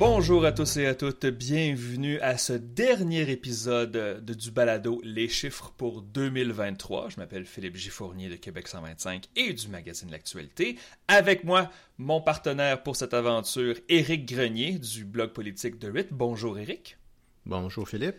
Bonjour à tous et à toutes, bienvenue à ce dernier épisode de du balado Les chiffres pour 2023. Je m'appelle Philippe Giffournier de Québec 125 et du magazine L'actualité. Avec moi, mon partenaire pour cette aventure, Éric Grenier du blog politique de RIT. Bonjour Éric. Bonjour Philippe.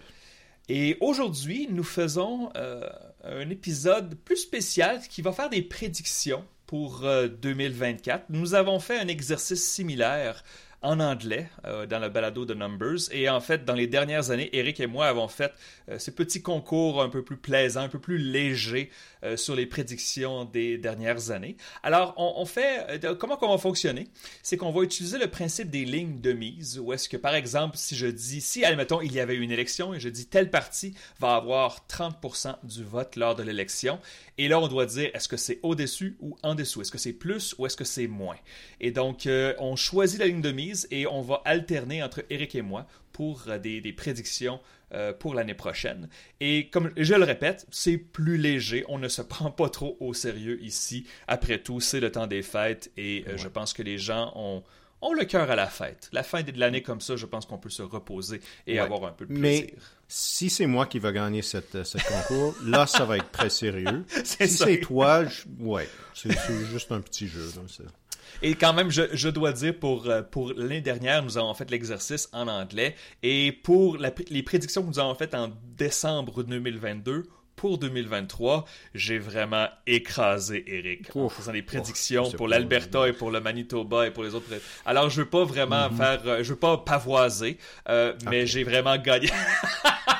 Et aujourd'hui, nous faisons euh, un épisode plus spécial qui va faire des prédictions pour 2024. Euh, nous avons fait un exercice similaire en anglais euh, dans le balado de Numbers. Et en fait, dans les dernières années, Eric et moi avons fait euh, ces petits concours un peu plus plaisants, un peu plus légers euh, sur les prédictions des dernières années. Alors, on, fait comment on va fonctionner? C'est qu'on va utiliser le principe des lignes de mise, où est-ce que, par exemple, si je dis, si, admettons, il y avait une élection et je dis telle partie va avoir 30% du vote lors de l'élection, et là, on doit dire est-ce que c'est au-dessus ou en dessous? Est-ce que c'est plus ou est-ce que c'est moins? Et donc, on choisit la ligne de mise et on va alterner entre Eric et moi pour euh, des, prédictions euh, pour l'année prochaine. Et comme je le répète, c'est plus léger, on ne se prend pas trop au sérieux ici. Après tout, c'est le temps des fêtes et euh, je pense que les gens ont, ont le cœur à la fête. La fin de l'année comme ça, je pense qu'on peut se reposer et avoir un peu de plaisir. Mais si c'est moi qui va gagner cette, ce concours, là, ça va être très sérieux. si c'est toi, ouais, c'est juste un petit jeu. Et quand même, je, je dois dire, pour, euh, pour l'année dernière, nous avons fait l'exercice en anglais. Et pour les prédictions que nous avons faites en décembre 2022, pour 2023, j'ai vraiment écrasé Eric en faisant des prédictions pour l'Alberta et pour le Manitoba et pour les autres. Alors, je veux pas vraiment mm-hmm. faire, euh, je veux pas pavoiser, euh, mais j'ai vraiment gagné.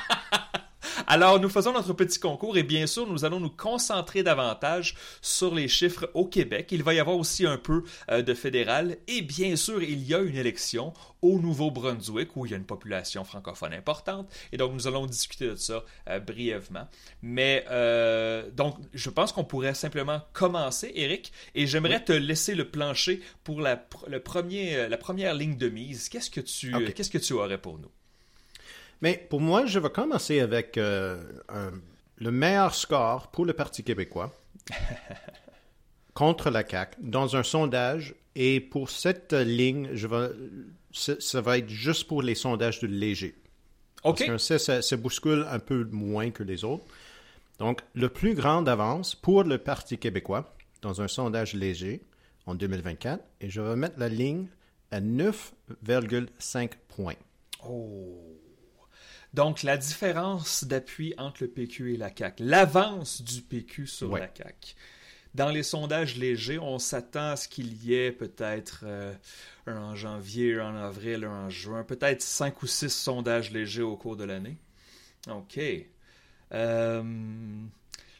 Alors, nous faisons notre petit concours et bien sûr, nous allons nous concentrer davantage sur les chiffres au Québec. Il va y avoir aussi un peu euh, de fédéral et bien sûr, il y a une élection au Nouveau-Brunswick où il y a une population francophone importante et donc nous allons discuter de ça euh, brièvement. Mais euh, donc, je pense qu'on pourrait simplement commencer, Eric, et j'aimerais te laisser le plancher pour la, le premier, la première ligne de mise. Qu'est-ce que tu, qu'est-ce que tu aurais pour nous? Mais pour moi, je vais commencer avec euh, le meilleur score pour le Parti québécois contre la CAQ dans un sondage. Et pour cette ligne, je vais, ça, va être juste pour les sondages de léger. OK. Parce que ça, ça bouscule un peu moins que les autres. Donc, le plus grand avance pour le Parti québécois dans un sondage léger en 2024, et je vais mettre la ligne à 9,5 points. Oh. Donc, la différence d'appui entre le PQ et la CAQ, l'avance du PQ sur la CAQ. Dans les sondages légers, on s'attend à ce qu'il y ait peut-être euh, un en janvier, un en avril, un en juin, peut-être cinq ou six sondages légers au cours de l'année. OK. Euh,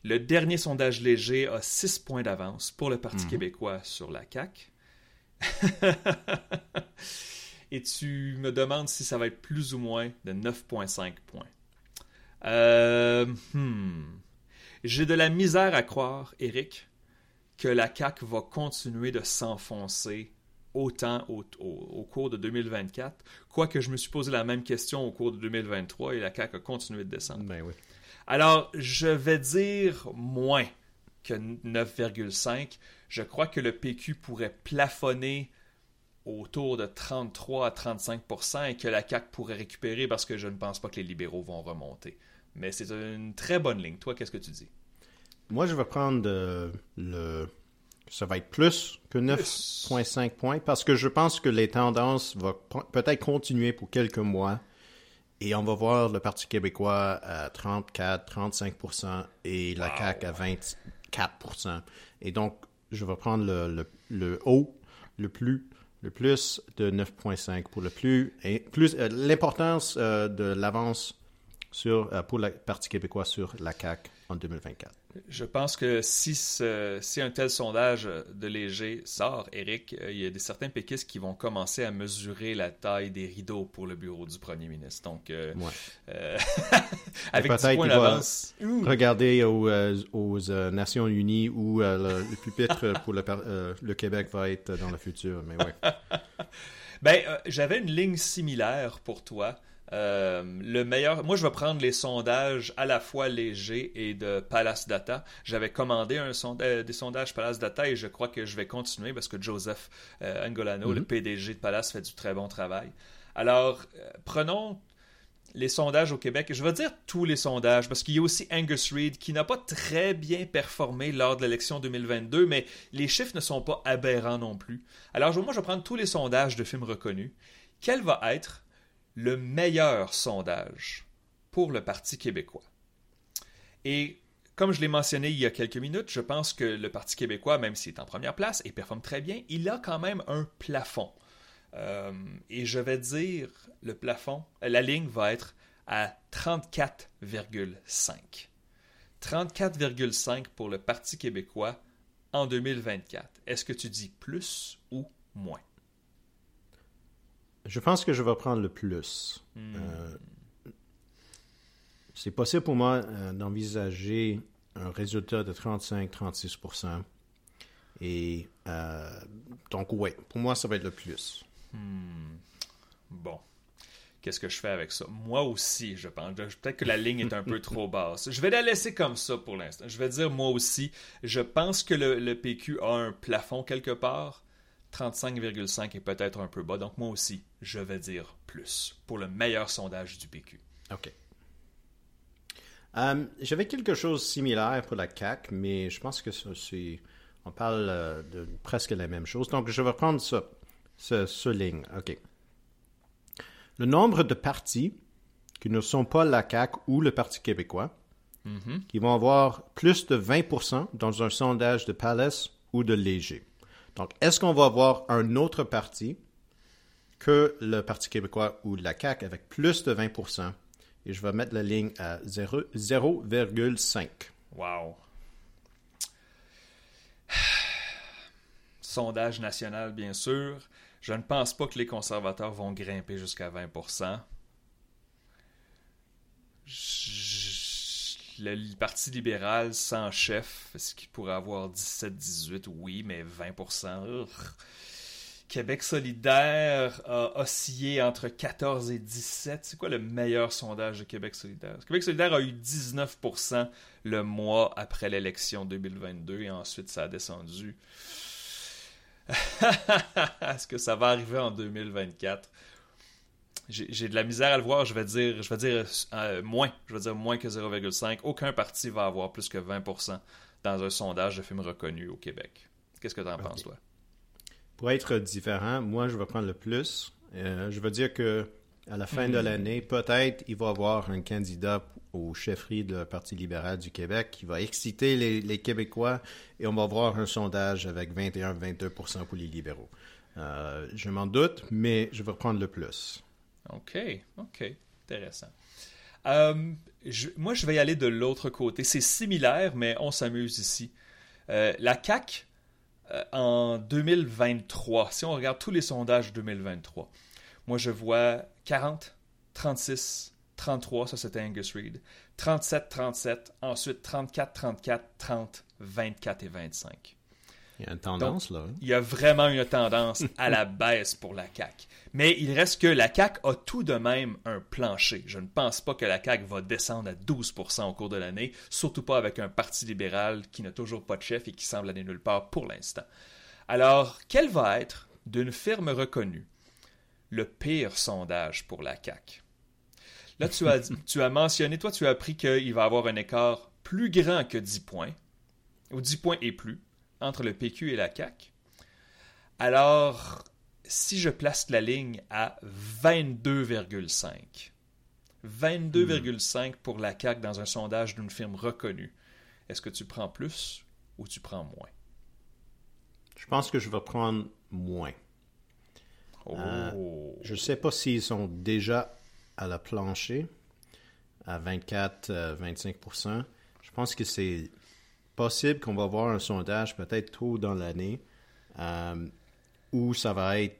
le dernier sondage léger a six points d'avance pour le Parti mhm. québécois sur la CAQ. et tu me demandes si ça va être plus ou moins de 9,5 points. Euh, hmm. J'ai de la misère à croire, Eric, que la CAQ va continuer de s'enfoncer autant au, cours de 2024, quoique je me suis posé la même question au cours de 2023 et la CAQ a continué de descendre. Ben oui. Alors, je vais dire moins que 9,5. Je crois que le PQ pourrait plafonner autour de 33 à 35 et que la CAQ pourrait récupérer parce que je ne pense pas que les libéraux vont remonter. Mais c'est une très bonne ligne. Toi, qu'est-ce que tu dis? Moi, je vais prendre euh, le... Ça va être plus que 9,5 points parce que je pense que les tendances vont peut-être continuer pour quelques mois et on va voir le Parti québécois à 34, 35% et la CAQ à 24% Et donc, je vais prendre le, le haut, le plus le plus de 9,5 pour le plus. Et plus euh, l'importance euh, de l'avance sur, euh, pour le Parti québécois sur la CAQ en 2024. Je pense que si, si un tel sondage de léger sort, Eric, il y a des certains péquistes qui vont commencer à mesurer la taille des rideaux pour le bureau du premier ministre. Donc, avec 10 points d'avance. Regarder aux, aux Nations Unies où le, pupitre pour le, le, Québec va être dans le futur. Mais ouais. ben, j'avais une ligne similaire pour toi. Euh, le meilleur, moi je vais prendre les sondages à la fois légers et de Palace Data. J'avais commandé un euh, des sondages Palace Data et je crois que je vais continuer parce que Joseph euh, Angolano, le mhm. PDG de Palace, fait du très bon travail. Alors, prenons les sondages au Québec. Je vais dire tous les sondages parce qu'il y a aussi Angus Reid qui n'a pas très bien performé lors de l'élection 2022, mais les chiffres ne sont pas aberrants non plus. Alors moi, je vais prendre tous les sondages de films reconnus. Quel va être le meilleur sondage pour le Parti québécois? Et comme je l'ai mentionné il y a quelques minutes, je pense que le Parti québécois, même s'il est en première place et performe très bien, il a quand même un plafond. Euh, et je vais dire, le plafond, la ligne va être à 34,5. 34,5 pour le Parti québécois en 2024. Est-ce que tu dis plus ou moins? Je pense que je vais prendre le plus. Hmm. Euh, c'est possible pour moi euh, d'envisager un résultat de 35-36% Et donc, oui, pour moi, ça va être le plus. Hmm. Bon. Qu'est-ce que je fais avec ça? Moi aussi, je pense. Peut-être que la ligne est un peu trop basse. Je vais la laisser comme ça pour l'instant. Je vais dire moi aussi. Je pense que le, PQ a un plafond quelque part. 35,5 est peut-être un peu bas. Donc moi aussi, je vais dire plus pour le meilleur sondage du PQ. OK. Euh, j'avais quelque chose de similaire pour la CAC, mais je pense que c'est. On parle euh, de presque la même chose. Donc, je vais prendre ça ce, ligne. OK. Le nombre de partis qui ne sont pas la CAQ ou le Parti québécois, mm-hmm. qui vont avoir plus de 20% dans un sondage de Palace ou de Léger. Donc, est-ce qu'on va avoir un autre parti que le Parti québécois ou la CAQ avec plus de 20% Et je vais mettre la ligne à 0,5. Wow. Sondage national, bien sûr. Je ne pense pas que les conservateurs vont grimper jusqu'à 20 le Parti libéral sans chef, est-ce qu'il pourrait avoir 17-18? Oui, mais 20% Québec solidaire a oscillé entre 14 et 17. C'est quoi le meilleur sondage de Québec solidaire? Québec solidaire a eu 19% le mois après l'élection 2022 et ensuite ça a descendu. Est-ce que ça va arriver en 2024? J'ai de la misère à le voir. Je vais dire, je vais dire euh, moins. Je vais dire moins que 0,5. Aucun parti va avoir plus que 20% dans un sondage de films reconnus au Québec. Qu'est-ce que tu en penses, toi? Pour être différent, moi, je vais prendre le plus. Euh, je veux dire que à la fin de hmm. l'année, peut-être il va y avoir un candidat au chefferie du Parti libéral du Québec qui va exciter les, Québécois et on va voir un sondage avec 21-22% pour les libéraux. Euh, je m'en doute, mais je vais reprendre le plus. OK, OK, intéressant. Euh, moi, je vais y aller de l'autre côté. C'est similaire, mais on s'amuse ici. Euh, la CAC en 2023, si on regarde tous les sondages 2023, moi je vois 40, 36, 33, ça c'était Angus Reid. 37, 37, ensuite 34, 34, 30, 24 et 25. Il y a une tendance là. Hein? Il y a vraiment une tendance à la baisse pour la CAC. Mais il reste que la CAC a tout de même un plancher. Je ne pense pas que la CAC va descendre à 12% au cours de l'année, surtout pas avec un parti libéral qui n'a toujours pas de chef et qui semble aller nulle part pour l'instant. Alors, quel va être, d'une firme reconnue, le pire sondage pour la CAC Là, tu as, tu as mentionné, toi, tu as appris qu'il va y avoir un écart plus grand que 10 points, ou 10 points et plus, entre le PQ et la CAQ. Alors, si je place la ligne à 22,5, 22,5 pour la CAQ dans un sondage d'une firme reconnue, est-ce que tu prends plus ou tu prends moins? Je pense que je vais prendre moins. Oh. Euh, je ne sais pas s'ils sont déjà à la plancher à 24-25% euh, Je pense que c'est possible qu'on va voir un sondage peut-être tôt dans l'année euh, où ça va être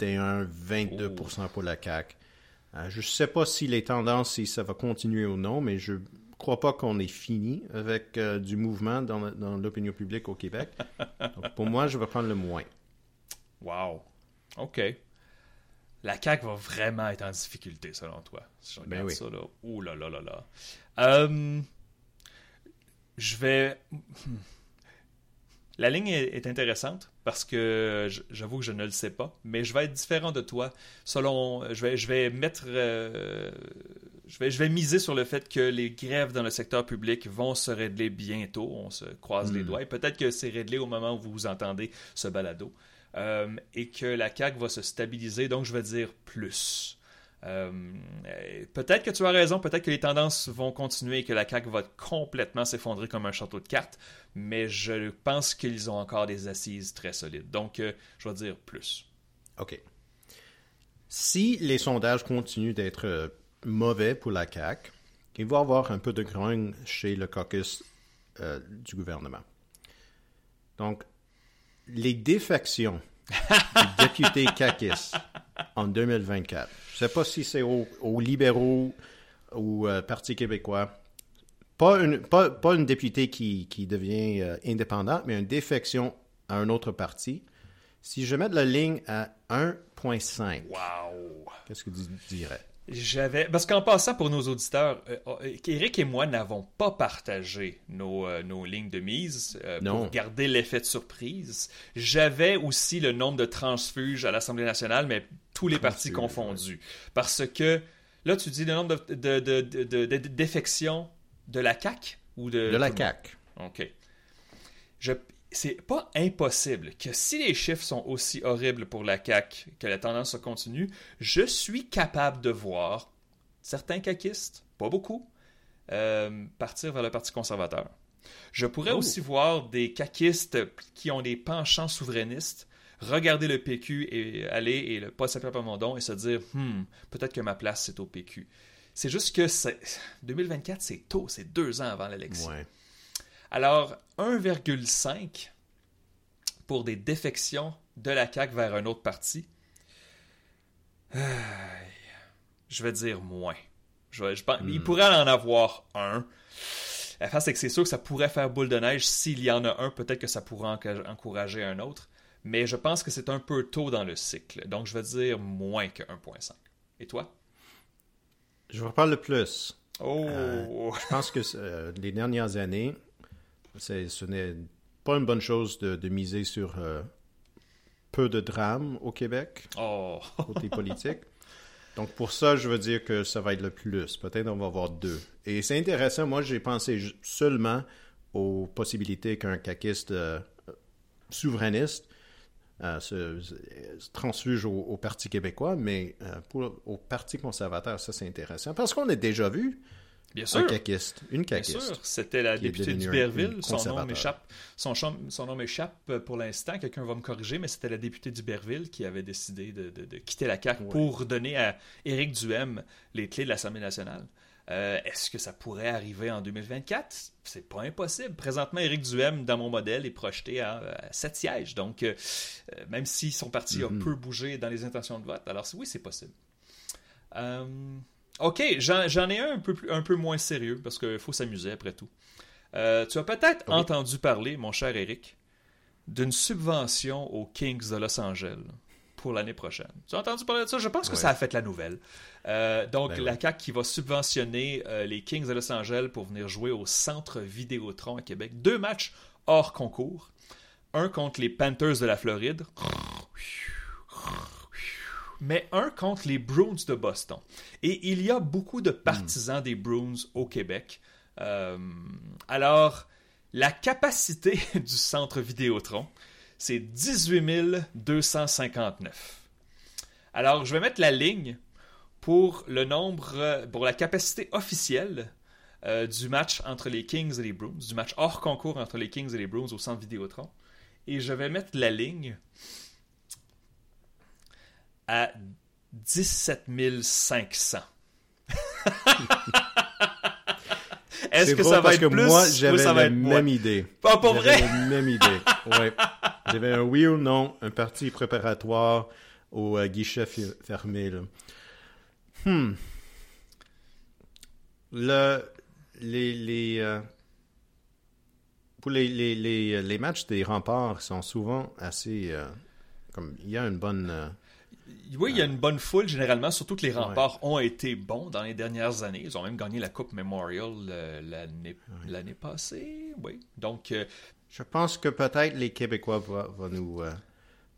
21-22% pour la CAC. Euh, je ne sais pas si les tendances, si ça va continuer ou non, mais je ne crois pas qu'on est fini avec du mouvement dans, dans l'opinion publique au Québec. Donc, pour moi, je vais prendre le moins. Wow. OK la CAQ va vraiment être en difficulté, selon toi. Si je ben regarde ça, là. Ouh là là là là. Euh, je vais. Hmm. La ligne est, intéressante parce que j'avoue que je ne le sais pas, mais je vais être différent de toi. Selon, je vais, je vais mettre, euh, je vais, je vais miser sur le fait que les grèves dans le secteur public vont se régler bientôt. On se croise les hmm. doigts et peut-être que c'est réglé au moment où vous entendez ce balado euh, et que la CAQ va se stabiliser. Donc je vais dire plus. Euh, peut-être que tu as raison, peut-être que les tendances vont continuer et que la CAQ va complètement s'effondrer comme un château de cartes, mais je pense qu'ils ont encore des assises très solides. Donc, euh, je vais dire plus. OK. Si les sondages continuent d'être euh, mauvais pour la CAQ, il va y avoir un peu de grogne chez le caucus du gouvernement. Donc, les défections du député CAQIS en 2024 je ne sais pas si c'est aux, libéraux ou euh, Parti québécois. Pas une, pas, une députée qui, devient euh, indépendante, mais une défection à un autre parti. Si je mets la ligne à 1.5, wow. qu'est-ce que tu dirais? J'avais. Parce qu'en passant pour nos auditeurs, Eric et moi n'avons pas partagé nos, euh, nos lignes de mise pour garder l'effet de surprise. J'avais aussi le nombre de transfuges à l'Assemblée nationale, mais tous les partis confondus. Parce que là, tu dis le nombre de, de, de, défections de la CAC ou de. De la CAC. OK. Je, c'est pas impossible que si les chiffres sont aussi horribles pour la CAC, que la tendance se continue, je suis capable de voir certains caquistes, pas beaucoup, euh, partir vers le Parti conservateur. Je pourrais oh. aussi voir des caquistes qui ont des penchants souverainistes regarder le PQ et aller et le pas s'appeler mon don et se dire hmm, peut-être que ma place c'est au PQ. C'est juste que 2024 c'est tôt, c'est deux ans avant l'élection. Alors 1,5 pour des défections de la CAQ vers un autre parti. Je vais dire moins. Je, Il hmm. pourrait en avoir un. La face, c'est que c'est sûr que ça pourrait faire boule de neige. S'il y en a un, peut-être que ça pourrait encourager un autre mais je pense que c'est un peu tôt dans le cycle. Donc, je vais dire moins que 1.5. Et toi? Je vais parler plus. Oh! Euh, je pense que euh, les dernières années, ce n'est pas une bonne chose de, miser sur euh, peu de drames au Québec, oh. côté politique. Donc pour ça, je veux dire que ça va être le plus. Peut-être on va avoir deux. Et c'est intéressant. Moi, j'ai pensé seulement aux possibilités qu'un caquiste souverainiste euh, se, transfuge au, Parti québécois, mais euh, pour, au Parti conservateur, ça c'est intéressant. Parce qu'on a déjà vu Bien sûr. un caquiste, une caquiste. Bien sûr, c'était la députée d'Iberville. Son nom m'échappe. Son, son, nom m'échappe pour l'instant. Quelqu'un va me corriger, mais c'était la députée d'Iberville qui avait décidé de, de, quitter la CAQ pour donner à Éric Duhem les clés de l'Assemblée nationale. Euh, est-ce que ça pourrait arriver en 2024? C'est pas impossible. Présentement, Éric Duhem, dans mon modèle, est projeté à, 7 sièges. Donc, euh, euh, même si son parti a mhm. peu bougé dans les intentions de vote, alors oui, c'est possible. Ok, j'en ai un un peu, un peu moins sérieux parce qu'il faut s'amuser après tout. tu as peut-être entendu parler, mon cher Éric, d'une subvention aux Kings de Los Angeles pour l'année prochaine. Tu as entendu parler de ça? Je pense que ça a fait la nouvelle. Euh, donc, ben la CAQ qui va subventionner euh, les Kings de Los Angeles pour venir jouer au Centre Vidéotron à Québec. Deux matchs hors concours. Un contre les Panthers de la Floride. Mais un contre les Bruins de Boston. Et il y a beaucoup de partisans des Bruins au Québec. Euh, alors, la capacité du Centre Vidéotron, c'est 18 259. Alors, je vais mettre la ligne pour le nombre, euh, pour la capacité officielle euh, du match entre les Kings et les Bruins, du match hors concours entre les Kings et les Bruins au centre Vidéotron. Et je vais mettre la ligne à 17 500. Est-ce que ça va être que plus moi, j'avais la même idée. Pas pour vrai? la même idée, ouais. J'avais un oui ou non, un parti préparatoire au euh, guichet fermé. Hmm. Le, les, les, euh, pour les, les, les, les, matchs des remparts sont souvent assez. Euh, comme Il y a une bonne. Oui, il y a une bonne foule généralement, surtout que les remparts ont été bons dans les dernières années. Ils ont même gagné la Coupe Memorial l'année passée. Oui. Donc, Je pense que peut-être les Québécois vont, nous, euh,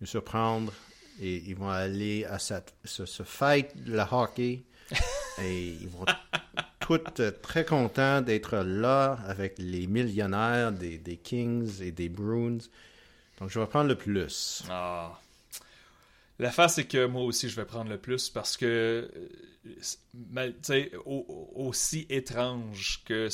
nous surprendre et ils vont aller à cette, ce, ce fight de la hockey et ils vont tous très contents d'être là avec les millionnaires des, des, Kings et des Bruins. Donc je vais prendre le plus. Ah. La face, c'est que moi aussi, je vais prendre le plus parce que, sais, aussi étrange que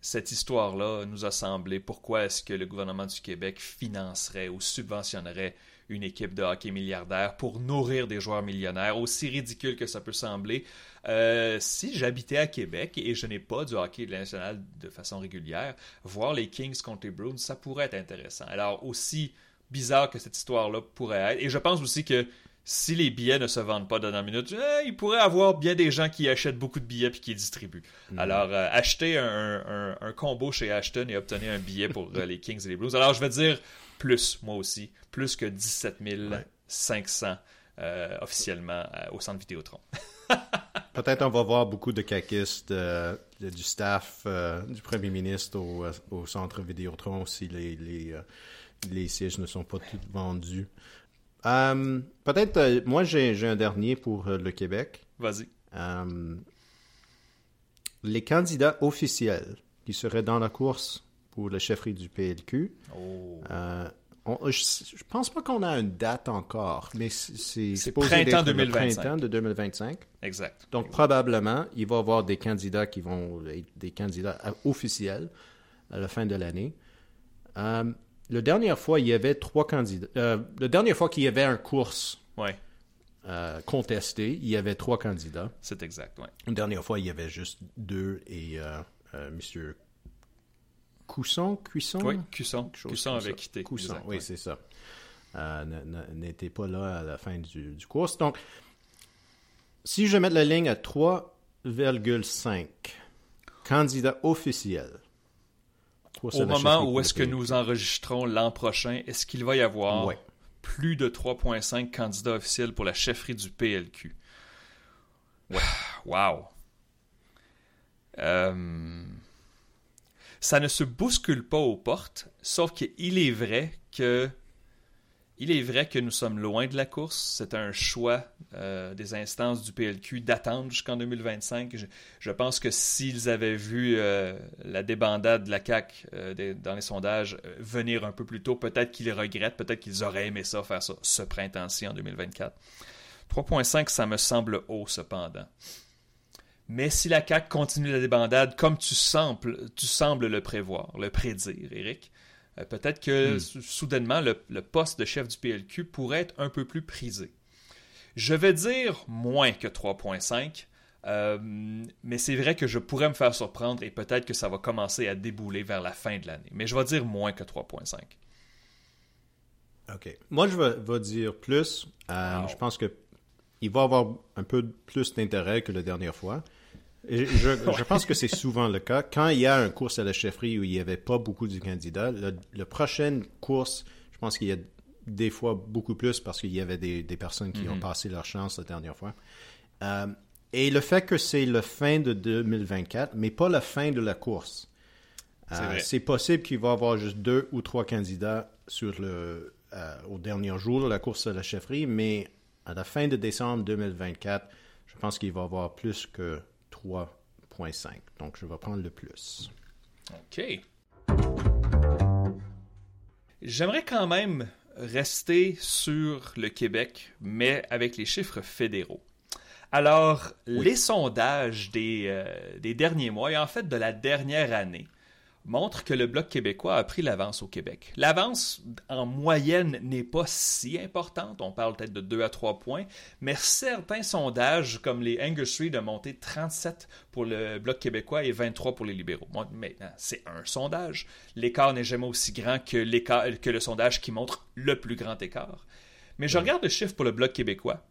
cette histoire-là nous a semblé, pourquoi est-ce que le gouvernement du Québec financerait ou subventionnerait une équipe de hockey milliardaire pour nourrir des joueurs millionnaires, aussi ridicule que ça peut sembler. Euh, si j'habitais à Québec et je n'ai pas du hockey national de façon régulière, voir les Kings contre les Bruins, ça pourrait être intéressant. Alors, aussi bizarre que cette histoire-là pourrait être. Et je pense aussi que si les billets ne se vendent pas dans la minute, eh, il pourrait y avoir bien des gens qui achètent beaucoup de billets puis qui distribuent. Mhm. Alors, euh, acheter un, combo chez Ashton et obtenir un billet pour euh, les Kings et les Blues. Alors, je vais dire plus, moi aussi, plus que 17 500 euh, officiellement au centre Vidéotron. Peut-être on va voir beaucoup de caquistes du staff du premier ministre au, centre Vidéotron si les, les, les sièges ne sont pas tous vendus. Euh, peut-être, euh, moi j'ai un dernier pour euh, le Québec. Vas-y. les candidats officiels qui seraient dans la course pour la chefferie du PLQ. Oh. je, pense pas qu'on a une date encore, mais c'est printemps 2025. printemps de 2025. Exact. Donc probablement, il va y avoir des candidats qui vont être des candidats officiels à la fin de l'année. La dernière fois, il y avait trois candidats. Euh, la dernière fois qu'il y avait un course euh, contesté, il y avait trois candidats. C'est exact, oui. La dernière fois, il y avait juste deux et euh, euh Monsieur Cousson, Cuisson? Oui, Cusson. Cusson avait quitté. Cousson, oui, c'est ça. N'était pas là à la fin du, du course. Donc, si je mets la ligne à 3,5 candidats officiels, au moment où est-ce que nous enregistrons l'an prochain, est-ce qu'il va y avoir plus de 3,5 candidats officiels pour la chefferie du PLQ? Ouais. Wow. Euh, ça ne se bouscule pas aux portes, sauf qu'il est vrai que il est vrai que nous sommes loin de la course. C'est un choix euh, des instances du PLQ d'attendre jusqu'en 2025. Je, pense que s'ils avaient vu euh, la débandade de la CAQ euh, dans les sondages venir un peu plus tôt, peut-être qu'ils regrettent, peut-être qu'ils auraient aimé ça, faire ça ce printemps-ci en 2024. 3.5, ça me semble haut cependant. Mais si la CAQ continue la débandade comme tu sembles le prévoir, le prédire, Eric, euh, peut-être que hmm. soudainement, le, poste de chef du PLQ pourrait être un peu plus prisé. Je vais dire moins que 3.5, euh, mais c'est vrai que je pourrais me faire surprendre et peut-être que ça va commencer à débouler vers la fin de l'année. Mais je vais dire moins que 3.5. OK. Moi, je vais, dire plus. Euh, je pense qu'il va avoir un peu plus d'intérêt que la dernière fois. Je, je, pense que c'est souvent le cas. Quand il y a une course à la chefferie où il n'y avait pas beaucoup de candidats, la prochaine course, je pense qu'il y a des fois beaucoup plus parce qu'il y avait des, personnes qui ont mhm. passé leur chance la dernière fois. Euh, et le fait que c'est la fin de 2024, mais pas la fin de la course. Euh, c'est possible qu'il va y avoir juste deux ou trois candidats sur le, euh, au dernier jour de la course à la chefferie, mais à la fin de décembre 2024, je pense qu'il va y avoir plus que 3.5. Donc, je vais prendre le plus. OK. J'aimerais quand même rester sur le Québec, mais avec les chiffres fédéraux. Alors, les sondages des, euh, des, derniers mois, et en fait de la dernière année, montre que le Bloc québécois a pris l'avance au Québec. L'avance, en moyenne, n'est pas si importante. On parle peut-être de 2 à 3 points. Mais certains sondages, comme les Angus Street, ont monté 37 pour le Bloc québécois et 23 pour les libéraux. Maintenant, c'est un sondage. L'écart n'est jamais aussi grand que, que le sondage qui montre le plus grand écart. Mais je regarde le chiffre pour le Bloc québécois.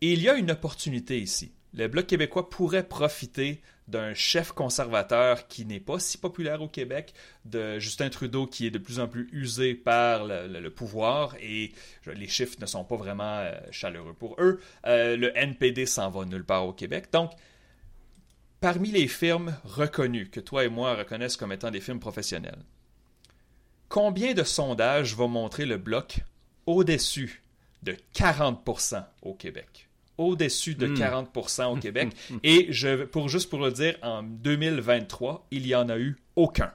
Et il y a une opportunité ici. Le Bloc québécois pourrait profiter d'un chef conservateur qui n'est pas si populaire au Québec, de Justin Trudeau qui est de plus en plus usé par le, pouvoir et les chiffres ne sont pas vraiment euh, chaleureux pour eux. Euh, le NPD s'en va nulle part au Québec. Donc, parmi les firmes reconnues, que toi et moi reconnaissent comme étant des firmes professionnelles, Combien de sondages vont montrer le bloc au-dessus de 40% au Québec? Au-dessus de 40% au Québec. Et je, pour juste pour le dire, en 2023, il n'y en a eu aucun.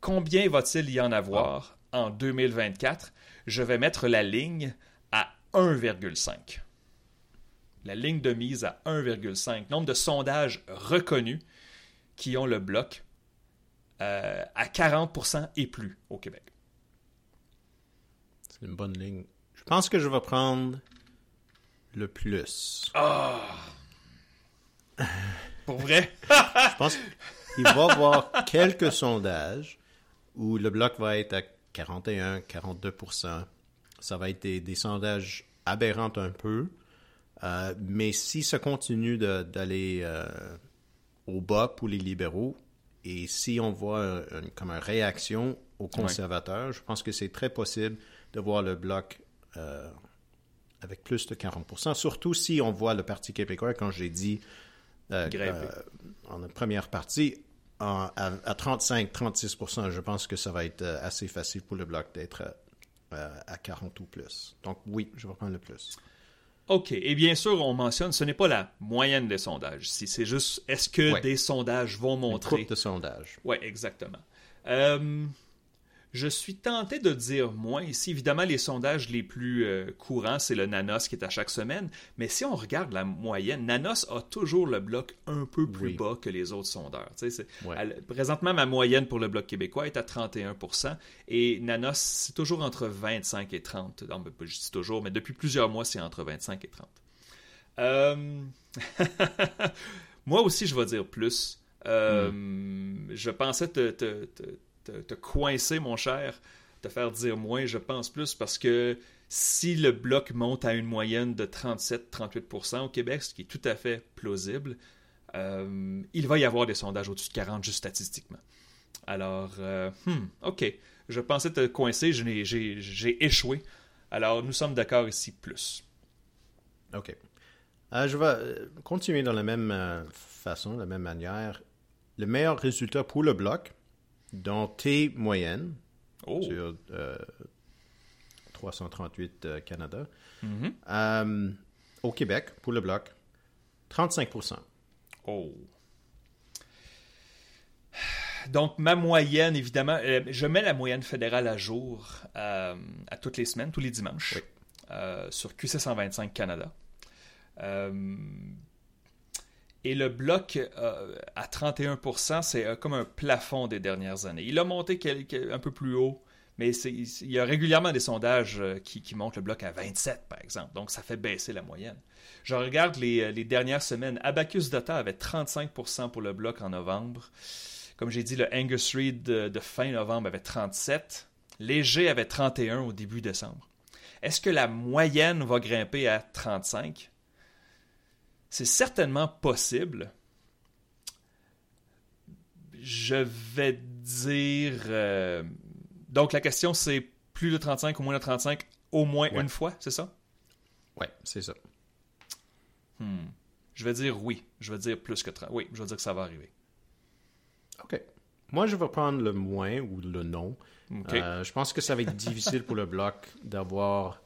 Combien va-t-il y en avoir en 2024? Je vais mettre la ligne à 1,5. La ligne de mise à 1,5. Nombre de sondages reconnus qui ont le bloc euh, à 40% et plus au Québec. C'est une bonne ligne. Je pense que je vais prendre le plus. Ah! Pour vrai? je pense qu'il va y avoir quelques sondages où le bloc va être à 41, 42% Ça va être des, sondages aberrants un peu. Euh, mais si ça continue d'aller euh, au bas pour les libéraux, et si on voit comme une réaction aux conservateurs, je pense que c'est très possible de voir le bloc euh, avec plus de 40% surtout si on voit le Parti québécois, quand j'ai dit en première partie, à, 35-36% je pense que ça va être euh, assez facile pour le bloc d'être euh, à 40 ou plus. Donc oui, je vais prendre le plus. OK. Et bien sûr, on mentionne, ce n'est pas la moyenne des sondages. Si c'est juste, est-ce que des sondages vont montrer... Une de sondages. Oui, exactement. Je suis tenté de dire moins ici. Évidemment, les sondages les plus euh, courants, c'est le Nanos qui est à chaque semaine. Mais si on regarde la moyenne, Nanos a toujours le bloc un peu plus bas que les autres sondeurs. présentement, ma moyenne pour le bloc québécois est à 31% et Nanos, c'est toujours entre 25 et 30. Non, je dis toujours, mais depuis plusieurs mois, c'est entre 25 et 30. Euh, moi aussi, je vais dire plus. Euh, hmm. Je pensais te, te, coincer, mon cher, te faire dire moins, je pense plus, parce que si le bloc monte à une moyenne de 37-38% au Québec, ce qui est tout à fait plausible, euh, il va y avoir des sondages au-dessus de 40 juste statistiquement. Alors, euh, hmm, ok, je pensais te coincer, j'ai échoué. Alors, nous sommes d'accord ici plus. Ok. Euh, je vais continuer dans la même façon, la même manière. Le meilleur résultat pour le bloc, dans T moyenne oh. sur 338 euh, Canada. Mm-hmm. Euh, au Québec, pour le bloc, 35 Oh. Donc, ma moyenne, évidemment, euh, je mets la moyenne fédérale à jour à toutes les semaines, tous les dimanches, sur QC 125 Canada. Et le bloc euh, à 31% c'est euh, comme un plafond des dernières années. Il a monté un peu plus haut, mais il y a régulièrement des sondages euh, qui, montrent le bloc à 27%, par exemple. Donc, ça fait baisser la moyenne. Je regarde les, dernières semaines. Abacus Data avait 35% pour le bloc en novembre. Comme j'ai dit, le Angus Reid de, de, fin novembre avait 37. Léger avait 31% au début décembre. Est-ce que la moyenne va grimper à 35? C'est certainement possible. Je vais dire... Euh, donc la question c'est plus de 35 ou moins de 35 au moins une fois, c'est ça? Ouais, c'est ça. Hmm. Je vais dire oui. Je vais dire plus que 30. Oui, je vais dire que ça va arriver. OK. Moi, je vais prendre le moins ou le non. Euh, je pense que ça va être difficile pour le bloc d'avoir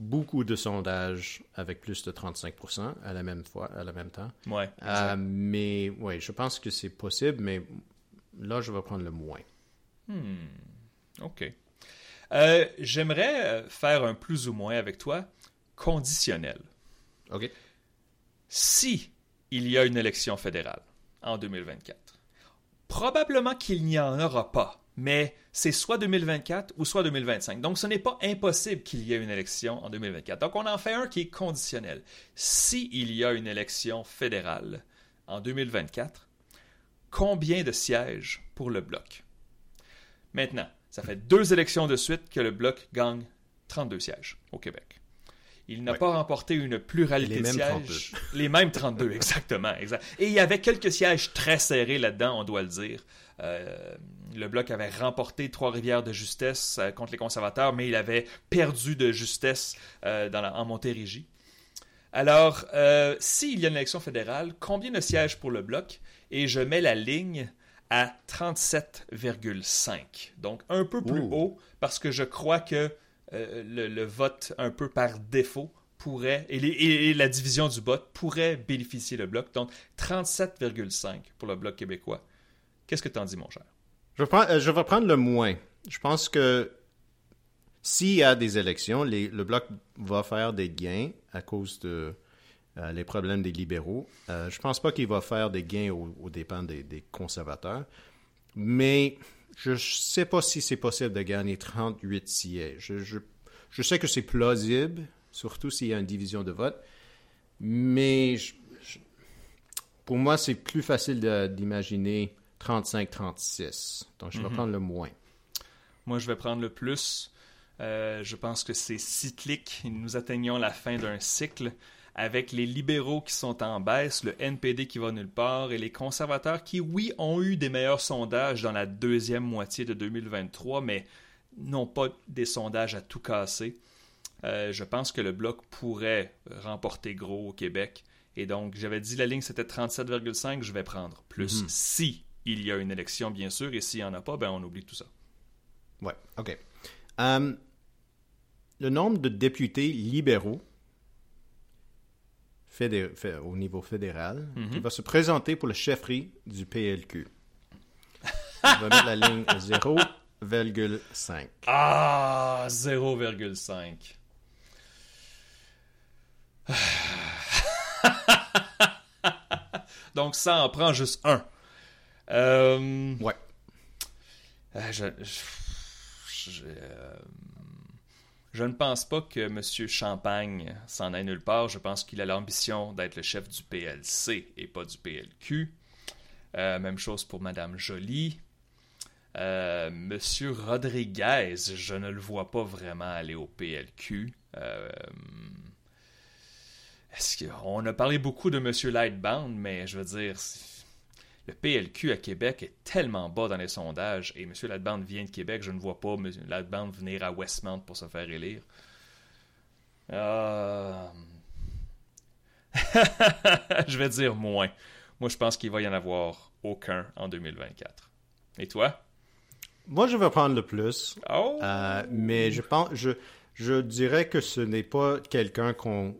beaucoup de sondages avec plus de 35% à la même fois, à la même temps. Ouais. Euh, mais oui, je pense que c'est possible, mais là, je vais prendre le moins. Hmm. OK. Euh, j'aimerais euh, faire un plus ou moins avec toi conditionnel. OK. Si il y a une élection fédérale en 2024, probablement qu'il n'y en aura pas mais c'est soit 2024 ou soit 2025. Donc, ce n'est pas impossible qu'il y ait une élection en 2024. Donc, on en fait un qui est conditionnel. S'il y a une élection fédérale en 2024, combien de sièges pour le bloc? Maintenant, ça fait deux élections de suite que le bloc gagne 32 sièges au Québec. Il n'a pas remporté une pluralité de sièges. Les mêmes 32, exactement. Exact. Et il y avait quelques sièges très serrés là-dedans, on doit le dire. Euh, le Bloc avait remporté Trois-Rivières de justesse euh, contre les conservateurs, mais il avait perdu de justesse euh, en Montérégie. Alors, s'il y a une élection fédérale, combien de sièges pour le Bloc? Et je mets la ligne à 37,5. Donc un peu plus haut parce que je crois que euh, le, vote un peu par défaut pourrait, et, la division du vote pourrait bénéficier le bloc. Donc 37,5 pour le bloc québécois. Qu'est-ce que t'en dis, mon cher? Je vais, prendre, euh, je vais prendre le moins. Je pense que s'il y a des élections, le Bloc va faire des gains à cause de euh, les problèmes des libéraux. Je pense pas qu'il va faire des gains aux, dépens des conservateurs. Mais je sais pas si c'est possible de gagner 38 sièges. Je, sais que c'est plausible, surtout s'il y a une division de vote. Mais je- je- pour moi, c'est plus facile d'imaginer 35-36. Donc, je vais prendre le moins. Moi, je vais prendre le plus. Euh, je pense que c'est cyclique. Nous atteignons la fin d'un cycle avec les libéraux qui sont en baisse, le NPD qui va nulle part et les conservateurs qui, oui, ont eu des meilleurs sondages dans la deuxième moitié de 2023, mais n'ont pas des sondages à tout casser. Euh, je pense que le bloc pourrait remporter gros au Québec. Et donc, j'avais dit la ligne c'était 37,5, je vais prendre plus si il y a une élection, bien sûr, et s'il n'y en a pas, ben on oublie tout ça. Ouais, OK. Euh, le nombre de députés libéraux fédé- fait- au niveau fédéral qui va se présenter pour le chefferie du PLQ. On va mettre la ligne 0,5. Ah, 0,5. Donc ça en prend juste un. Euh, Ouais. euh, je, je- je- euh, je ne pense pas que M. Champagne s'en aille nulle part. Je pense qu'il a l'ambition d'être le chef du PLC et pas du PLQ. Euh, même chose pour Mme Joly. Euh, Monsieur Rodriguez, je ne le vois pas vraiment aller au PLQ. Euh, est-ce a parlé beaucoup de Monsieur Lightbound, mais je veux dire, le PLQ à Québec est tellement bas dans les sondages et Monsieur Lightbound vient de Québec, je ne vois pas Monsieur Lightbound venir à Westmount pour se faire élire. Euh, je vais dire moins. Moi, je pense qu'il va y en avoir aucun en 2024. Et toi? Moi, je vais prendre le plus. Oh! Euh, mais je pense, je, je dirais que ce n'est pas quelqu'un qu'on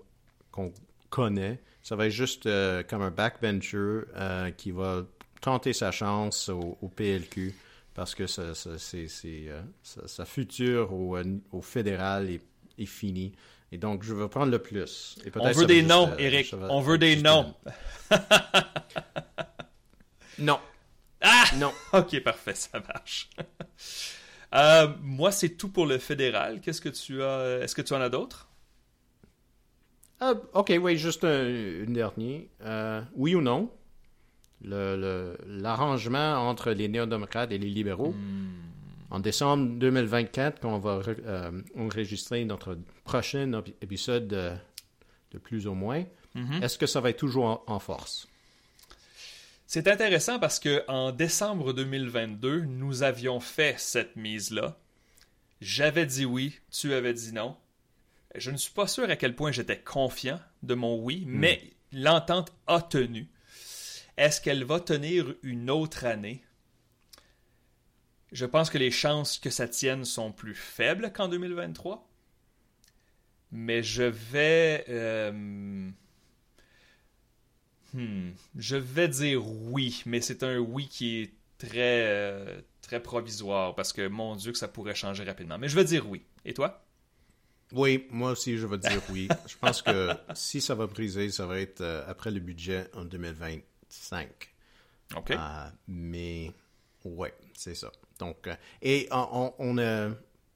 connaît. Ça va être juste euh, comme un backbencher euh, qui va tenter sa chance au, au PLQ parce que ça, ça- euh, sa, sa future au, euh, au fédéral est, est finie. Et donc, je vais prendre le plus. Et peut-être On veut des noms, euh, Eric. On veut des noms. Non. Ah! Non. Ok, parfait, ça marche. Euh, moi, c'est tout pour le fédéral. Qu'est-ce que tu as Est-ce que tu en as d'autres? Ah, ok, oui, juste un, une dernière. Euh, oui ou non, le- le- l'arrangement entre les néo-démocrates et les libéraux, en décembre 2024, quand on va euh, enregistrer notre prochain épisode de, de plus ou moins, est-ce que ça va être toujours en, en force? C'est intéressant parce que en décembre 2022, nous avions fait cette mise-là. J'avais dit oui, tu avais dit non. Je ne suis pas sûr à quel point j'étais confiant de mon oui, mais l'entente a tenu. Est-ce qu'elle va tenir une autre année? Je pense que les chances que ça tienne sont plus faibles qu'en 2023. Mais je vais... euh, Hmm, je vais dire oui, mais c'est un oui qui est très, euh, très provisoire parce que mon Dieu que ça pourrait changer rapidement. Mais je vais dire oui. Et toi? Oui, moi aussi, je vais dire oui. je pense que si ça va briser, ça va être euh, après le budget en 2025. OK. Euh, mais ouais, c'est ça. Donc, euh, et on, a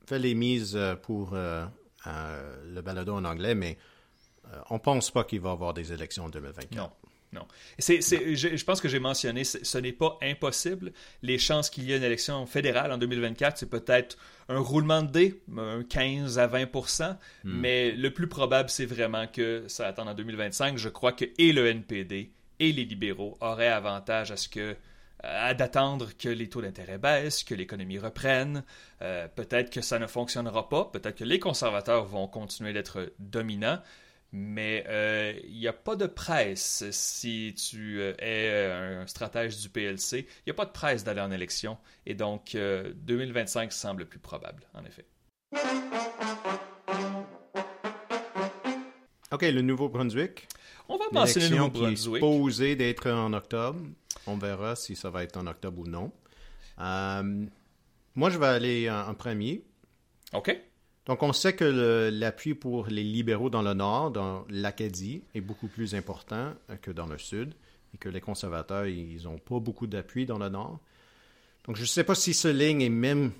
fait les mises euh, pour le balado en anglais, mais on pense pas qu'il va y avoir des élections en 2024. Non. Non. Je, je pense que j'ai mentionné, ce n'est pas impossible. Les chances qu'il y ait une élection fédérale en 2024, c'est peut-être un roulement de dés, un 15 à 20% mais le plus probable, c'est vraiment que ça attend en 2025. Je crois que et le NPD et les libéraux auraient avantage à ce que à d'attendre que les taux d'intérêt baissent, que l'économie reprenne. Euh, peut-être que ça ne fonctionnera pas. Peut-être que les conservateurs vont continuer d'être dominants. Mais euh, il n'y a pas de presse si tu euh, es euh, un stratège du PLC. Il n'y a pas de presse d'aller en élection. Et donc, 2025 semble plus probable, en effet. OK, le Nouveau-Brunswick. On va mentionner le Nouveau-Brunswick. D'être en octobre. On verra si ça va être en octobre ou non. moi, je vais aller en premier. OK. Donc, on sait que l'appui pour les libéraux dans le nord, dans l'Acadie, est beaucoup plus important que dans le sud et que les conservateurs, ils n'ont pas beaucoup d'appui dans le nord. Donc, je ne sais pas si ce ligne est même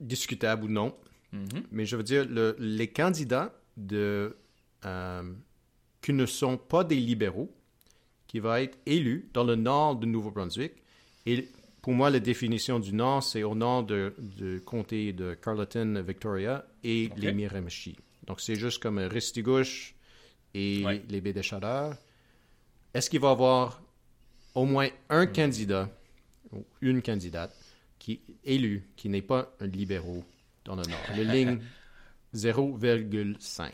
discutable ou non, mm-hmm. mais je veux dire, les candidats de, euh, qui ne sont pas des libéraux, qui vont être élus dans le nord du Nouveau-Brunswick, et pour moi, la définition du nord, c'est au nord du comté de Carleton, Victoria et les Miramichi. Donc, c'est juste comme Ristigouche et les baies des Chaleurs. Est-ce qu'il va y avoir au moins un candidat ou une candidate qui est élu, qui n'est pas un libéraux dans le nord? Le ligne 0,5.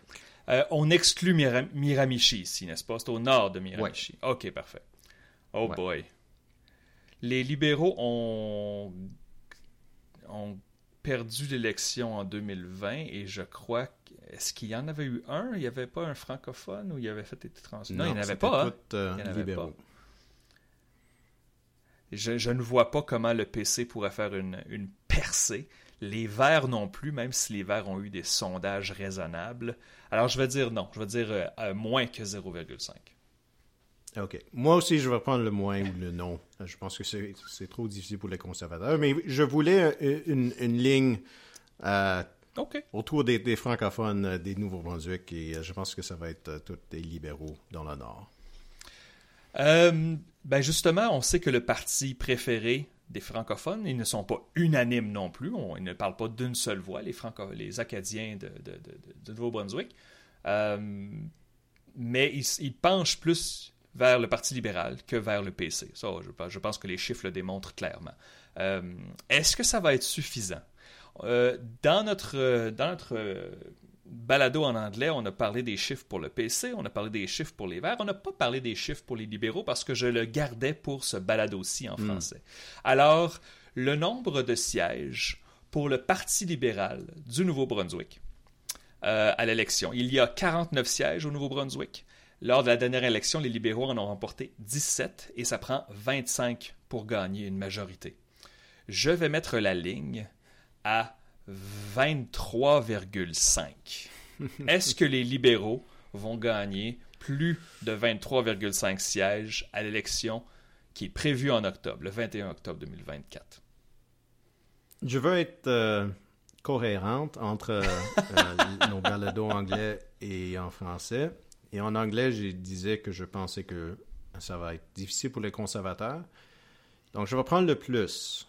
Euh, on exclut Miramichi ici, n'est-ce pas? C'est au nord de Miramichi. OK, parfait. Oh boy les libéraux ont, ont perdu l'élection en 2020 et je crois est-ce qu'il y en avait eu un? Il n'y avait pas un francophone ou il avait fait des trans... Non, il n'y en avait pas. Hein? Euh, il y en avait pas. Je, ne vois pas comment le PC pourrait faire une, une percée. Les Verts non plus, même si les Verts ont eu des sondages raisonnables. Alors je vais dire non, je vais dire euh, moins que 0,5. OK. Moi aussi, je vais prendre le moins ou le non. Je pense que c'est trop difficile pour les conservateurs. Mais je voulais une, ligne euh, autour des, francophones euh, des Nouveau-Brunswick et euh, je pense que ça va être tous des libéraux dans le Nord. ben justement, on sait que le parti préféré des francophones, ils ne sont pas unanimes non plus. ils ne parlent pas d'une seule voix, les, Franco les Acadiens de, Nouveau-Brunswick. mais ils, penchent plus vers le Parti libéral que vers le PC. Ça, je, pense que les chiffres le démontrent clairement. Euh, est-ce que ça va être suffisant? Euh, dans notre, dans notre euh, balado en anglais, on a parlé des chiffres pour le PC, on a parlé des chiffres pour les Verts, on n'a pas parlé des chiffres pour les libéraux parce que je le gardais pour ce balado-ci en hmm. français. Alors, le nombre de sièges pour le Parti libéral du Nouveau-Brunswick à l'élection, il y a 49 sièges au Nouveau-Brunswick. Lors de la dernière élection, les libéraux en ont remporté 17 et ça prend 25 pour gagner une majorité. Je vais mettre la ligne à 23,5. Est-ce que les libéraux vont gagner plus de 23,5 sièges à l'élection qui est prévue en octobre, le 21 octobre 2024? Je veux être euh, cohérente entre euh, euh, nos balados anglais et en français. Et en anglais, je disais que je pensais que ça va être difficile pour les conservateurs. Donc, je vais prendre le plus.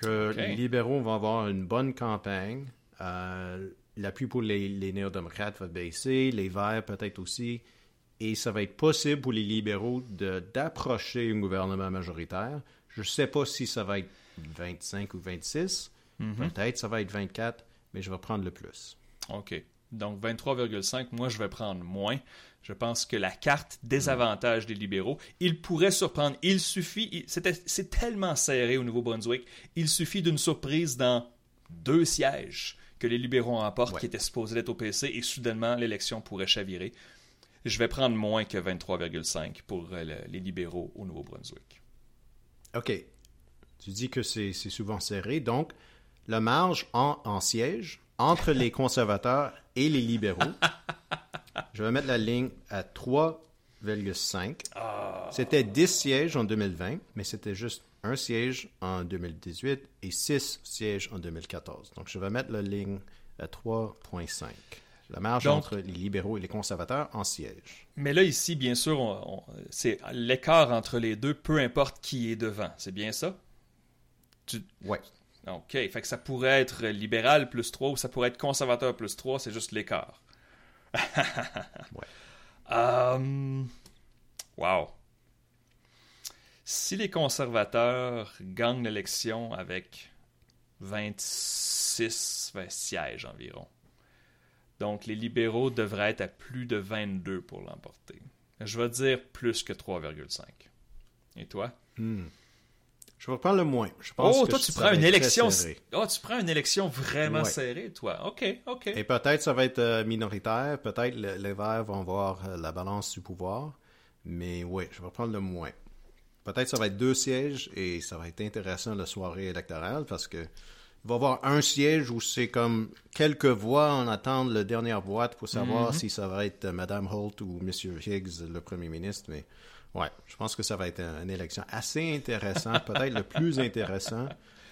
Que les libéraux vont avoir une bonne campagne. Euh, l'appui pour les, les néo-démocrates va baisser, les verts peut-être aussi. Et ça va être possible pour les libéraux d'approcher un gouvernement majoritaire. Je ne sais pas si ça va être 25 ou 26. Mm-hmm. Peut-être ça va être 24, mais je vais prendre le plus. OK. Donc 23,5, moi je vais prendre moins. Je pense que la carte désavantage des libéraux, il pourrait surprendre. Il suffit, c'est tellement serré au Nouveau-Brunswick, il suffit d'une surprise dans deux sièges que les libéraux emportent qui étaient supposés être au PC et soudainement l'élection pourrait chavirer. Je vais prendre moins que 23,5 pour euh, les libéraux au Nouveau-Brunswick. OK. Tu dis que c'est souvent serré, donc la marge en, en siège entre les conservateurs et les libéraux. Je vais mettre la ligne à 3,5. Ah. C'était 10 sièges en 2020, mais c'était juste un siège en 2018 et 6 sièges en 2014. Donc, je vais mettre la ligne à 3,5. La marge entre les libéraux et les conservateurs en siège. Mais là, ici, bien sûr, c'est l'écart entre les deux, peu importe qui est devant. C'est bien ça? Tu... Ouais. OK. Fait que ça pourrait être libéral plus 3 ou ça pourrait être conservateur plus 3, c'est juste l'écart. ouais. Um, wow. Si les conservateurs gagnent l'élection avec 26 sièges environ, Donc, les libéraux devraient être à plus de 22 pour l'emporter. Je vais dire plus que 3,5. Et toi? Hmm. Je vais prendre le moins. Je pense oh, que toi, tu prends une élection. Oh, tu prends une élection vraiment Ouais. serrée, toi. OK, OK. Et peut-être ça va être euh, minoritaire. Peut-être le- les Verts vont voir euh, la balance du pouvoir. Mais oui, je vais prendre le moins. Peut-être ça va être deux sièges et ça va être intéressant la soirée électorale parce que il va y avoir un siège où c'est comme quelques voix en attendent la dernière boîte pour savoir si ça va être euh, Mme Holt ou M. Higgs, le premier ministre. Mais ouais, je pense que ça va être un- une élection assez intéressante, peut-être le plus intéressant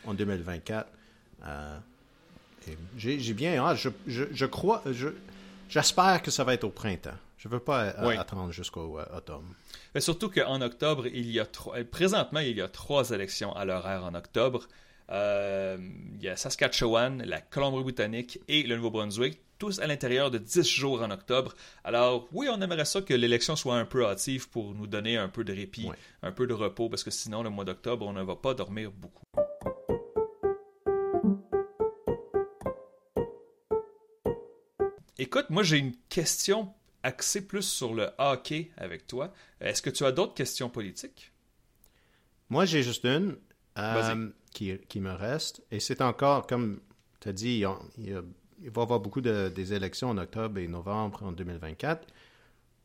en 2024. Euh, J'ai bien hâte. Je, je, je crois, je, j'espère que ça va être au printemps. Je veux pas euh, Oui. attendre jusqu'au euh, automne. Mais surtout qu'en octobre, il y a trois... présentement, il y a trois élections à l'horaire en octobre. Euh, il y a Saskatchewan, la Colombie-Britannique et le Nouveau-Brunswick, tous à l'intérieur de 10 jours en octobre. Alors, oui, on aimerait ça que l'élection soit un peu hâtive pour nous donner un peu de répit, Ouais. un peu de repos, parce que sinon, le mois d'octobre, on ne va pas dormir beaucoup. Écoute, moi j'ai une question axée plus sur le hockey avec toi. Est-ce que tu as d'autres questions politiques? Moi, j'ai juste une euh, qui, qui me reste. Et c'est encore, comme tu as dit, il, y a- il va y avoir beaucoup de, des élections en octobre et novembre en 2024.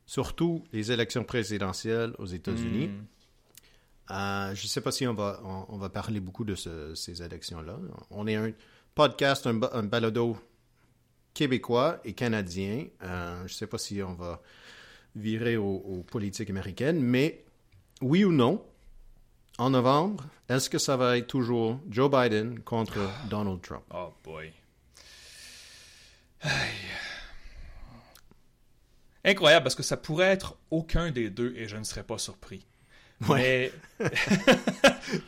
Surtout les élections présidentielles aux États-Unis. Hmm. Euh, je ne sais pas si on va, on, on va parler beaucoup de ce- ces élections-là. On est un podcast, un, ba- un balado québécois et canadien. Euh, je ne sais pas si on va virer aux, aux politiques américaines, mais oui ou non, en novembre, est-ce que ça va être toujours Joe Biden contre Donald Trump? Oh boy. Incroyable parce que ça pourrait être aucun des deux et je ne serais pas surpris. Ouais. Mais,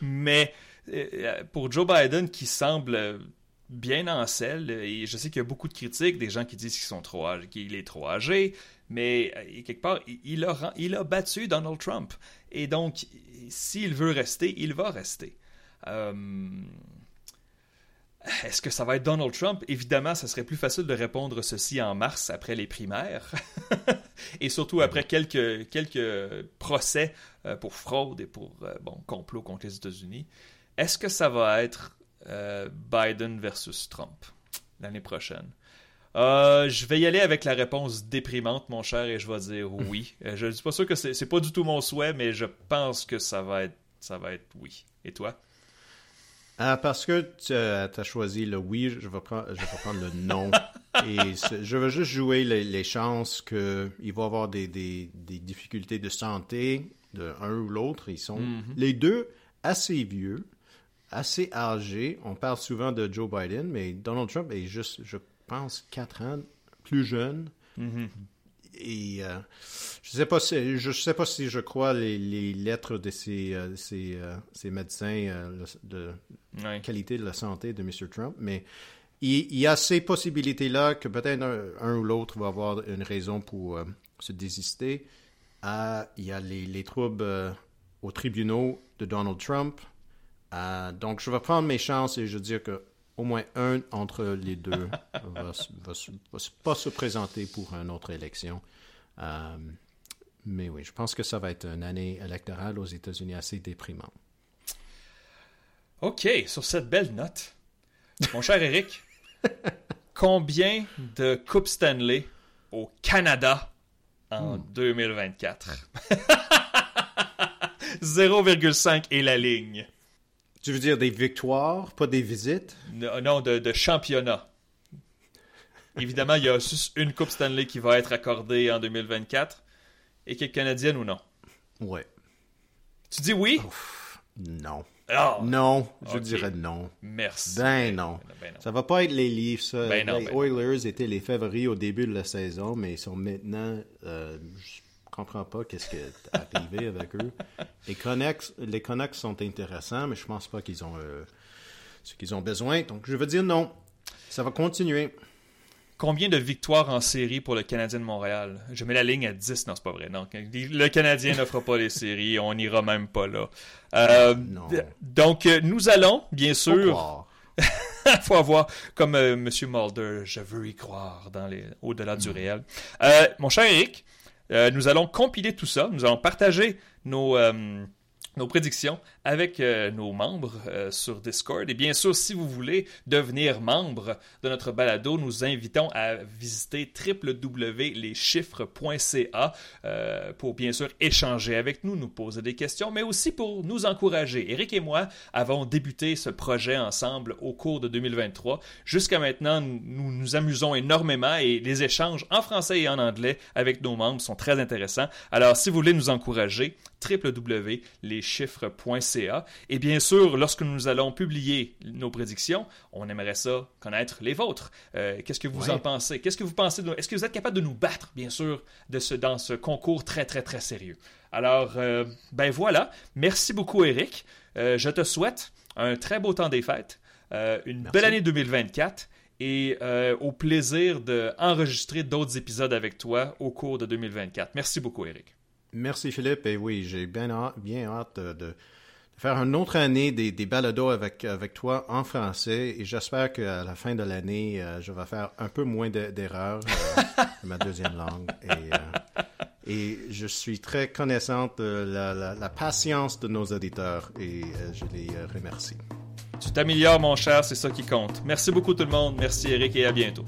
mais euh, pour Joe Biden qui semble bien en selle, et je sais qu'il y a beaucoup de critiques, des gens qui disent qu'ils sont trop âgés, qu'il est trop âgé, mais euh, quelque part, il- a, il a battu Donald Trump. Et donc, s'il veut rester, il va rester. Euh, est-ce que ça va être Donald Trump? Évidemment, ça serait plus facile de répondre ceci en mars après les primaires. et surtout après quelques, quelques procès euh, pour fraude et pour euh, bon, complot contre les États-Unis. Est-ce que ça va être euh, Biden versus Trump l'année prochaine? Euh, je vais y aller avec la réponse déprimante, mon cher, et je vais dire oui. Euh, je ne suis pas sûr que c'est pas du tout mon souhait, mais je pense que ça va être, ça va être oui. Et toi? Ah, parce que tu as choisi le oui, je vais prendre, je vais prendre le non. Et je veux juste jouer les, les chances qu'il va y avoir des, des- des difficultés de santé de un ou l'autre. Ils sont les deux assez vieux, assez âgés. On parle souvent de Joe Biden, mais Donald Trump est juste, je pense, quatre ans plus jeune. Et euh, je sais pas si je sais pas si je crois les, les lettres de ces, euh, ces, euh, ces médecins de Ouais. qualité de la santé de M. Trump, mais il, il y a ces possibilités-là que peut-être un, un ou l'autre va avoir une raison pour se désister. Il y a les, les troubles aux tribunaux de Donald Trump. Donc, je vais prendre mes chances et je veux dire que au moins un entre les deux va, va pas se présenter pour une autre élection. Euh, mais oui, je pense que ça va être une année électorale aux États-Unis assez déprimante. OK, sur cette belle note, mon cher Eric, combien de Coupes Stanley au Canada en 2024? 0,5 est la ligne. Tu veux dire des victoires, pas des visites? No- Non, de, de championnat. Évidemment, il y a juste une Coupe Stanley qui va être accordée en 2024. Et qu'elle est canadienne ou non? Ouais. Tu dis oui? Non. Ah, Non, je dirais non. merci. Ben non. Ben non. Ça va pas être les Leafs. ça. Ben non, les ben non. Oilers étaient les favoris au début de la saison, mais ils sont maintenant. euh, comprends pas qu'est-ce qui est arrivé avec eux. Les Canucks, les Canucks sont intéressants, mais je pense pas qu'ils ont euh, ce qu'ils ont besoin. Donc je veux dire non. Ça va continuer. Combien de victoires en série pour le Canadien de Montréal? Je mets la ligne à 10. Non, c'est pas vrai. Non. Le Canadien ne fera pas les séries. On n'ira même pas là. Euh, Non. Donc, euh, nous allons, bien Faut sûr, faut avoir, comme euh, Monsieur Mulder, je veux y croire dans les au-delà du réel. Euh, mon cher Eric, nous allons compiler tout ça. Nous allons partager nos nos prédictions avec euh, nos membres euh, sur Discord. Et bien sûr, si vous voulez devenir membre de notre balado, nous invitons à visiter www.leschiffres.ca euh, pour bien sûr échanger avec nous, nous poser des questions, mais aussi pour nous encourager. Eric et moi avons débuté ce projet ensemble au cours de 2023. Jusqu'à maintenant, nous nous amusons énormément et les échanges en français et en anglais avec nos membres sont très intéressants. Alors, si vous voulez nous encourager, www.leschiffres.ca. Et bien sûr, lorsque nous allons publier nos prédictions, on aimerait ça connaître les vôtres. Euh, qu'est-ce que vous en pensez? Qu'est-ce que vous pensez? Est-ce que vous êtes capable de nous battre, bien sûr, de ce, dans ce concours très, très, très sérieux? Alors, euh, ben voilà. Merci beaucoup, Eric. Euh, je te souhaite un très beau temps des fêtes, une belle année 2024 et au plaisir d'enregistrer d'autres épisodes avec toi au cours de 2024. Merci beaucoup, Eric. Merci Philippe. Et oui, j'ai bien hâte, bien hâte de, faire une autre année des, des balados avec, avec toi en français. Et j'espère qu'à la fin de l'année, euh, je vais faire un peu moins d'erreurs euh, ma deuxième langue. Et, euh, et, je suis très connaissante de la, la, patience de nos auditeurs et je les remercie. Tu t'améliores, mon cher, c'est ça qui compte. Merci beaucoup tout le monde. Merci Eric et à bientôt.